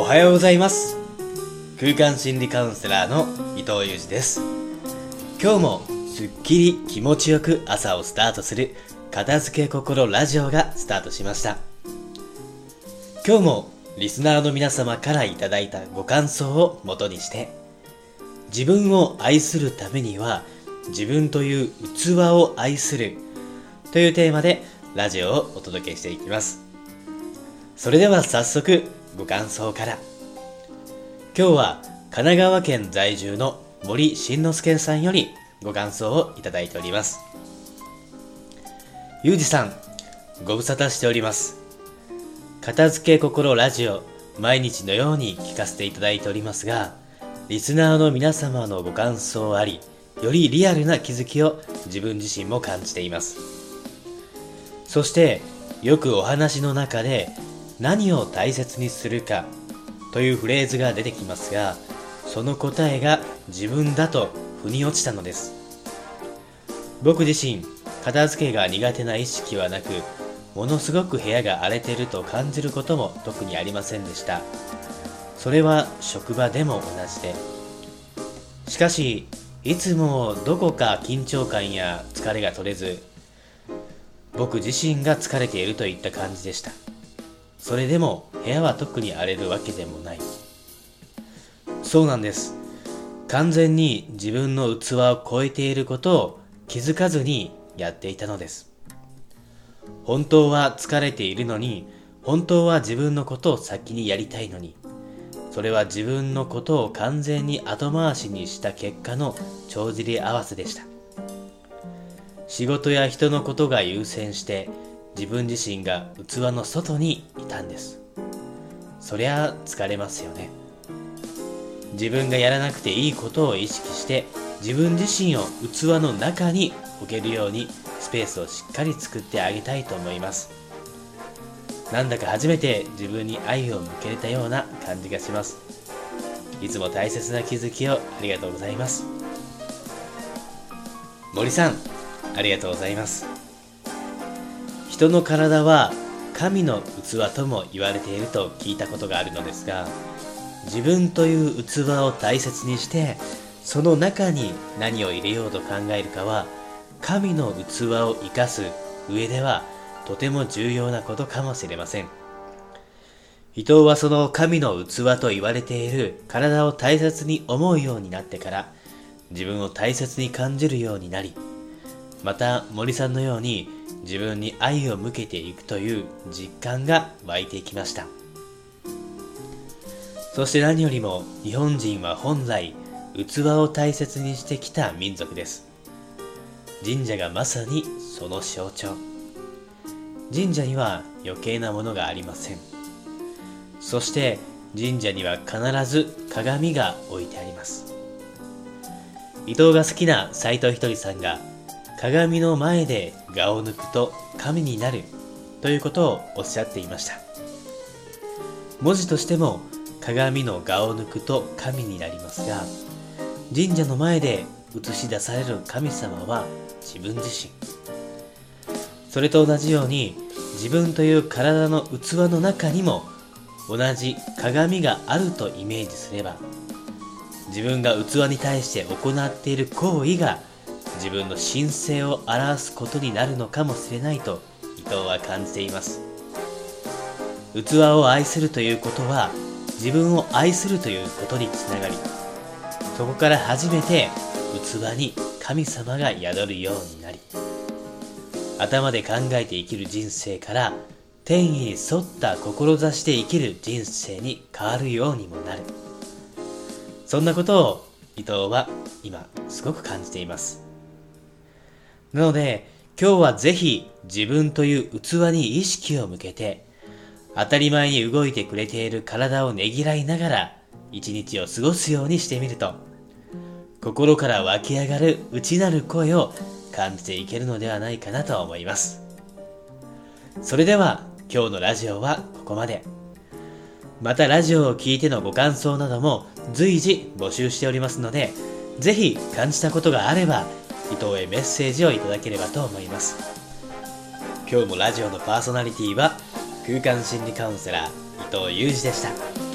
おはようございます。空間心理カウンセラーの伊藤裕二です。今日もすっきり気持ちよく朝をスタートする片付け心ラジオがスタートしました。今日もリスナーの皆様からいただいたご感想をもとにして自分を愛するためには自分という器を愛するというテーマでラジオをお届けしていきます。それでは早速ご感想から。今日は神奈川県在住の森慎之介さんよりご感想をいただいております。ゆうじさんご無沙汰しております。片付け心ラジオ毎日のように聞かせていただいておりますがリスナーの皆様のご感想ありよりリアルな気づきを自分自身も感じています。そしてよくお話の中で何を大切にするかというフレーズが出てきますがその答えが自分だと腑に落ちたのです。僕自身片付けが苦手な意識はなくものすごく部屋が荒れてると感じることも特にありませんでした。それは職場でも同じで。しかしいつもどこか緊張感や疲れが取れず僕自身が疲れているといった感じでした。それでも部屋は特に荒れるわけでもない。そうなんです。完全に自分の器を超えていることを気づかずにやっていたのです。本当は疲れているのに本当は自分のことを先にやりたいのに。それは自分のことを完全に後回しにした結果の帳尻合わせでした。仕事や人のことが優先して自分自身が器の外にいたんです。そりゃ疲れますよね。自分がやらなくていいことを意識して自分自身を器の中に置けるようにスペースをしっかり作ってあげたいと思います。なんだか初めて自分に愛を向けれたような感じがします。いつも大切な気づきをありがとうございます。森さんありがとうございます。人の体は神の器とも言われていると聞いたことがあるのですが自分という器を大切にしてその中に何を入れようと考えるかは神の器を生かす上ではとても重要なことかもしれません。人はその神の器と言われている体を大切に思うようになってから自分を大切に感じるようになりまた森さんのように自分に愛を向けていくという実感が湧いてきました。そして何よりも日本人は本来器を大切にしてきた民族です。神社がまさにその象徴。神社には余計なものがありません。そして神社には必ず鏡が置いてあります。伊藤が好きな斎藤ひとりさんが鏡の前で顔を抜くと神になるということをおっしゃっていました。文字としても鏡の顔を抜くと神になりますが神社の前で映し出される神様は自分自身。それと同じように自分という体の器の中にも同じ鏡があるとイメージすれば自分が器に対して行っている行為が自分の神聖を表すことになるのかもしれないと伊藤は感じています。器を愛するということは自分を愛するということにつながりそこから初めて器に神様が宿るようになり頭で考えて生きる人生から天意に沿った志で生きる人生に変わるようにもなる。そんなことを伊藤は今すごく感じています。なので、今日はぜひ自分という器に意識を向けて、当たり前に動いてくれている体をねぎらいながら一日を過ごすようにしてみると、心から湧き上がる内なる声を感じていけるのではないかなと思います。それでは今日のラジオはここまで。またラジオを聴いてのご感想なども随時募集しておりますので、ぜひ感じたことがあれば伊藤へメッセージをいただければと思います。今日もラジオのパーソナリティは空間心理カウンセラー伊藤裕二でした。